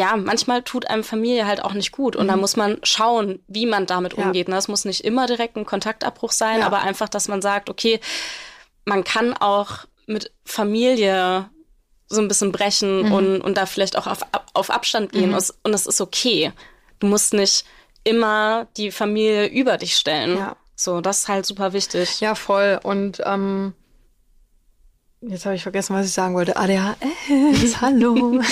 ja, manchmal tut einem Familie halt auch nicht gut. Und da muss man schauen, wie man damit Mhm. Ja. umgeht. Ne? Das muss nicht immer direkt ein Kontaktabbruch sein, Ja. aber einfach, dass man sagt, okay, man kann auch mit Familie so ein bisschen brechen Mhm. und, und da vielleicht auch auf, auf Abstand gehen. Es- Und es ist okay. Du musst nicht immer die Familie über dich stellen. Ja. So, das ist halt super wichtig. Ja, voll. Und ähm, jetzt habe ich vergessen, was ich sagen wollte. ADHS, hallo.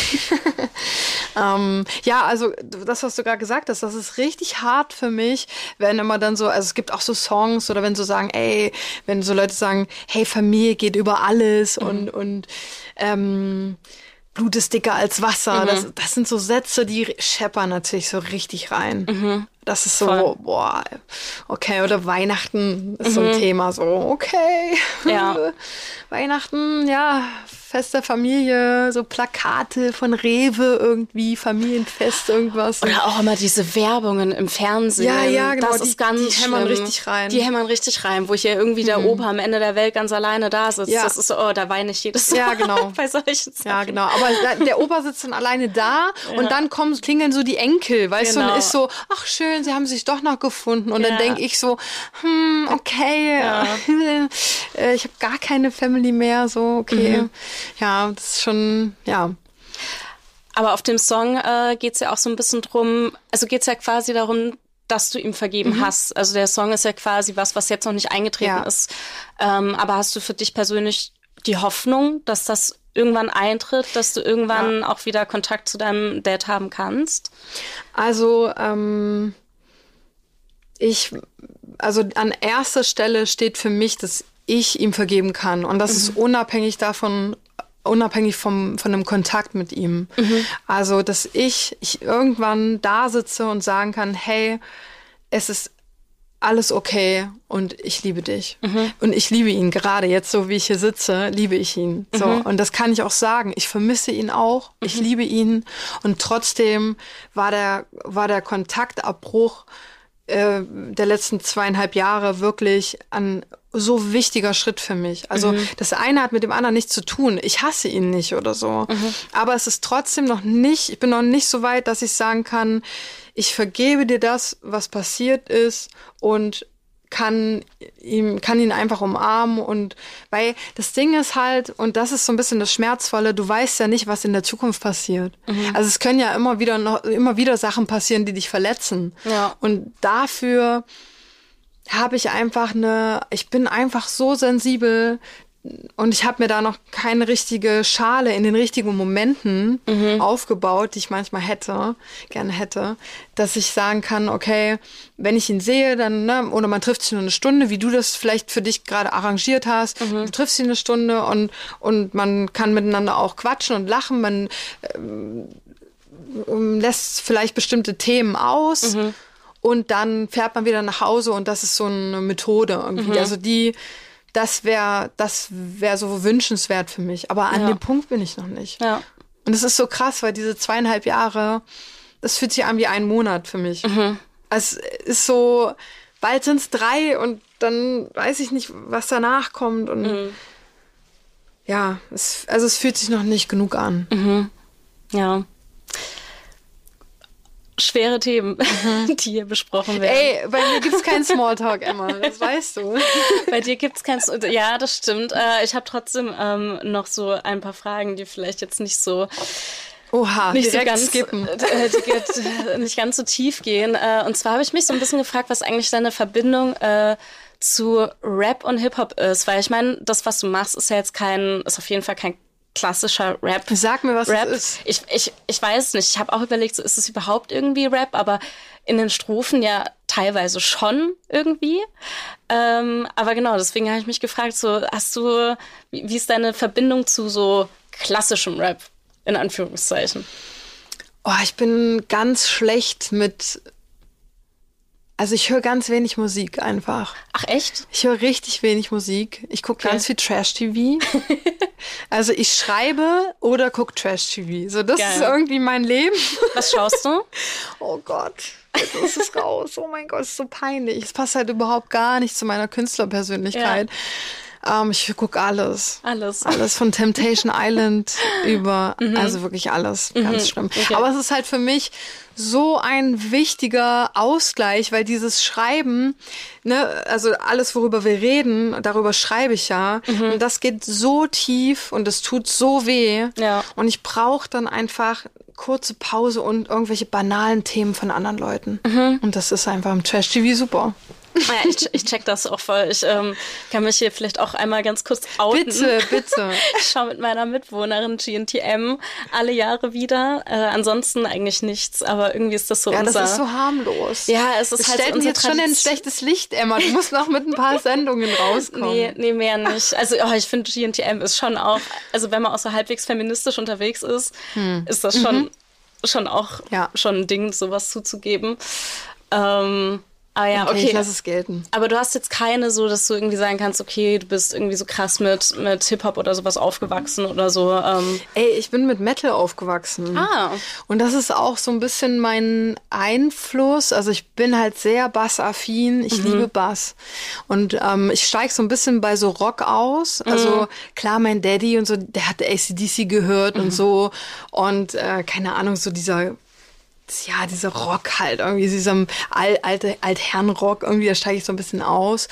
Ähm, ja, also das, was du gerade gesagt hast, das ist richtig hart für mich, wenn immer dann so, also es gibt auch so Songs oder wenn so sagen, ey, wenn so Leute sagen, hey, Familie geht über alles mhm. und, und ähm, Blut ist dicker als Wasser. Mhm. Das, das sind so Sätze, die scheppern natürlich so richtig rein. Mhm. Das ist so, Voll. boah, okay, oder Weihnachten ist mhm. so ein mhm. Thema, so, okay. Ja. Weihnachten, ja, Fest der Familie, so Plakate von Rewe irgendwie, Familienfest, irgendwas. Oder auch immer diese Werbungen im Fernsehen. Ja, ja, genau. Das die, ist ganz Die hämmern schlimm. richtig rein. Die hämmern richtig rein, wo hier irgendwie der mhm. Opa am Ende der Welt ganz alleine da sitzt. Ja. Das ist so, oh, da weine ich jedes Mal ja, genau. bei solchen Sachen. Ja, genau. Aber der Opa sitzt dann alleine da ja. und dann kommen, klingeln so die Enkel, weißt genau. du, und genau. ist so, ach schön, sie haben sich doch noch gefunden. Und ja. dann denke ich so, hm, okay. Äh, ich habe gar keine Family mehr, so, okay. Mhm. Ja, das ist schon, ja. Aber auf dem Song äh, geht es ja auch so ein bisschen drum, also geht es ja quasi darum, dass du ihm vergeben mhm. hast. Also der Song ist ja quasi was, was jetzt noch nicht eingetreten ja. ist. Ähm, aber hast du für dich persönlich die Hoffnung, dass das irgendwann eintritt, dass du irgendwann ja. auch wieder Kontakt zu deinem Dad haben kannst? Also ähm, ich, also an erster Stelle steht für mich, dass ich ihm vergeben kann. Und das mhm. ist unabhängig davon, unabhängig vom, von einem Kontakt mit ihm. Mhm. Also, dass ich, ich irgendwann da sitze und sagen kann, hey, es ist alles okay und ich liebe dich. Mhm. Und ich liebe ihn gerade jetzt, so wie ich hier sitze, liebe ich ihn. So. Mhm. Und das kann ich auch sagen. Ich vermisse ihn auch. Ich mhm. liebe ihn. Und trotzdem war der, war der Kontaktabbruch äh, der letzten zweieinhalb Jahre wirklich ein so wichtiger Schritt für mich. Also mhm. das eine hat mit dem anderen nichts zu tun. Ich hasse ihn nicht oder so. Mhm. Aber es ist trotzdem noch nicht, ich bin noch nicht so weit, dass ich sagen kann, ich vergebe dir das, was passiert ist und kann ihm, kann ihn einfach umarmen und weil das Ding ist halt, und das ist so ein bisschen das Schmerzvolle, du weißt ja nicht, was in der Zukunft passiert. Mhm. Also es können ja immer wieder noch, immer wieder Sachen passieren, die dich verletzen. Ja. Und dafür habe ich einfach eine, ich bin einfach so sensibel, und ich habe mir da noch keine richtige Schale in den richtigen Momenten mhm. aufgebaut, die ich manchmal hätte, gerne hätte, dass ich sagen kann, okay, wenn ich ihn sehe, dann, ne, oder man trifft sich nur eine Stunde, wie du das vielleicht für dich gerade arrangiert hast, mhm. du triffst ihn eine Stunde und, und man kann miteinander auch quatschen und lachen, man ähm, lässt vielleicht bestimmte Themen aus. Mhm. Und dann fährt man wieder nach Hause und das ist so eine Methode irgendwie. Mhm. Also die, das wäre das wäre so wünschenswert für mich. Aber an ja. dem Punkt bin ich noch nicht. Ja. Und es ist so krass, weil diese zweieinhalb Jahre, das fühlt sich an wie ein Monat für mich. Mhm. Es ist so, bald sind es drei und dann weiß ich nicht, was danach kommt. Und mhm. ja, es, also es fühlt sich noch nicht genug an. Mhm. Ja schwere Themen, mhm. die hier besprochen werden. Ey, bei mir gibt's keinen Smalltalk, Emma, das weißt du. Bei dir gibt's keinen Ja, das stimmt. Äh, ich habe trotzdem ähm, noch so ein paar Fragen, die vielleicht jetzt nicht so Oha, nicht so ganz, skippen. Äh, die äh, nicht ganz so tief gehen. Äh, und zwar habe ich mich so ein bisschen gefragt, was eigentlich deine Verbindung äh, zu Rap und Hip-Hop ist. Weil ich meine, das, was du machst, ist ja jetzt kein, ist auf jeden Fall kein klassischer Rap. Sag mir, was Rap. es ist. Ich, ich, ich weiß nicht. Ich habe auch überlegt, so ist es überhaupt irgendwie Rap, aber in den Strophen ja teilweise schon irgendwie. Ähm, aber genau, deswegen habe ich mich gefragt, so hast du, wie, wie ist deine Verbindung zu so klassischem Rap in Anführungszeichen? Oh, ich bin ganz schlecht mit also ich höre ganz wenig Musik einfach. Ach echt? Ich höre richtig wenig Musik. Ich gucke okay. ganz viel Trash-TV. also ich schreibe oder gucke Trash-TV. So, das Geil. ist irgendwie mein Leben. Was schaust du? oh Gott. Jetzt ist es raus. Oh mein Gott, ist so peinlich. Es passt halt überhaupt gar nicht zu meiner Künstlerpersönlichkeit. Ja. Ähm, ich gucke alles. Alles. Alles von Temptation Island über, mhm. also wirklich alles. Ganz mhm. schlimm. Okay. Aber es ist halt für mich so ein wichtiger Ausgleich, weil dieses Schreiben, ne, also alles, worüber wir reden, darüber schreibe ich ja. Mhm. Und das geht so tief und es tut so weh. Ja. Und ich brauche dann einfach kurze Pause und irgendwelche banalen Themen von anderen Leuten. Mhm. Und das ist einfach im Trash-TV super. Naja, ich, ich check das auch voll. Ich ähm, kann mich hier vielleicht auch einmal ganz kurz outen. Bitte, bitte. Ich schaue mit meiner Mitwohnerin GNTM alle Jahre wieder. Äh, ansonsten eigentlich nichts, aber irgendwie ist das so Ja, unser... das ist so harmlos. ja, es ist Das halt stellt jetzt schon in ein Tradition. schlechtes Licht, Emma. Du musst noch mit ein paar Sendungen rauskommen. Nee, nee, mehr nicht. Also oh, ich finde GNTM ist schon auch, also wenn man auch so halbwegs feministisch unterwegs ist, ist das schon, schon auch Hm. Mhm. Ja. schon ein Ding, sowas zuzugeben. Ähm, ah ja, Okay, okay. ich lasse es gelten. Aber du hast jetzt keine so, dass du irgendwie sagen kannst, okay, du bist irgendwie so krass mit, mit Hip-Hop oder sowas aufgewachsen oder so. Ähm, Ey, ich bin mit Metal aufgewachsen. Ah. Und das ist auch so ein bisschen mein Einfluss. Also ich bin halt sehr bassaffin. Ich liebe Bass. Und ähm, ich steige so ein bisschen bei so Rock aus. Also klar, mein Daddy und so, der hat ACDC gehört und so. Und äh, keine Ahnung, so dieser ja, dieser Rock halt irgendwie, diesem al alte Altherrenrock, irgendwie, da steige ich so ein bisschen aus.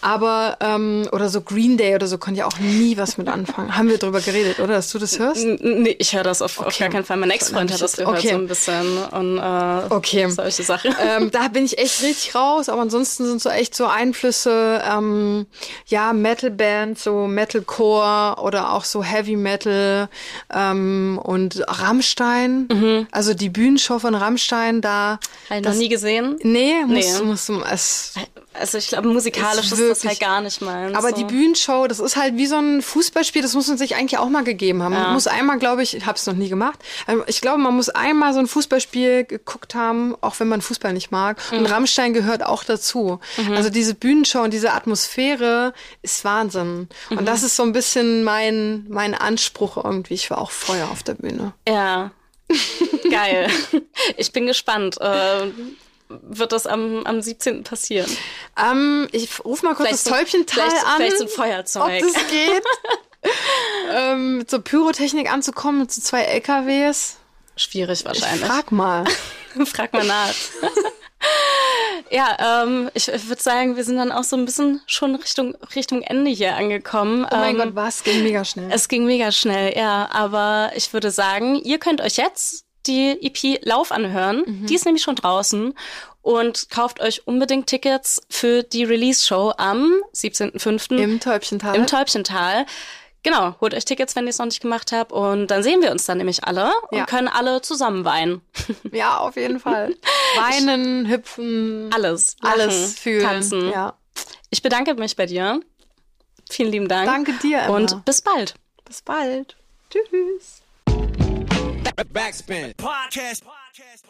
Aber, ähm, oder so Green Day oder so, konnte ich auch nie was mit anfangen. Haben wir drüber geredet, oder, dass du das hörst? n- nee, ich höre das auf, auf Okay. gar keinen Fall. Mein Ex-Freund hat das gehört Okay. so ein bisschen und äh, Okay. solche Sachen. ähm, da bin ich echt richtig raus, aber ansonsten sind so echt so Einflüsse, ähm, ja, Metal-Bands, so Metalcore oder auch so Heavy Metal ähm, und Rammstein. Also die Bühnenshow von Rammstein, da. Halt noch nie gesehen. Nee, muss, Nee. muss, es, Also ich glaube, musikalisch Ist ist, das halt gar nicht meins. aber so. die Bühnenshow, das ist halt wie so ein Fußballspiel, das muss man sich eigentlich auch mal gegeben haben. Man muss einmal, glaube ich, ich habe es noch nie gemacht, aber ich glaube, man muss einmal so ein Fußballspiel geguckt haben, auch wenn man Fußball nicht mag. Mhm. Und Rammstein gehört auch dazu. Also diese Bühnenshow und diese Atmosphäre ist Wahnsinn. Mhm. Und das ist so ein bisschen mein, mein Anspruch irgendwie. Ich war auch Feuer auf der Bühne. Ja. Geil. Ich bin gespannt. Äh, wird das am, am 17. passieren? Ähm, ich ruf mal kurz das so- Täubchental vielleicht, an. Vielleicht so ein ob Feuerzeug. das geht. ähm, mit so Pyrotechnik anzukommen, mit so zwei LKWs. Schwierig Ich wahrscheinlich. frag mal. Frag mal nach. Ja, ähm, ich, würde sagen, wir sind dann auch so ein bisschen schon Richtung, Richtung Ende hier angekommen. Oh mein ähm, Gott, was? Ging mega schnell. Es ging mega schnell, ja. Aber ich würde sagen, ihr könnt euch jetzt die EP Lauf anhören. Mhm. Die ist nämlich schon draußen. Und kauft euch unbedingt Tickets für die Release-Show am 17.05. Im Täubchental. im Täubchental. Genau, holt euch Tickets, wenn ihr es noch nicht gemacht habt. Und dann sehen wir uns dann nämlich alle und Ja. können alle zusammen weinen. ja, auf jeden Fall. Weinen, hüpfen, Alles. Lachen, alles fühlen. Tanzen. Ja. Ich bedanke mich bei dir. Vielen lieben Dank. Danke dir, Emma. Und bis bald. bis bald. Tschüss. Backspin. Podcast. Podcast. Podcast.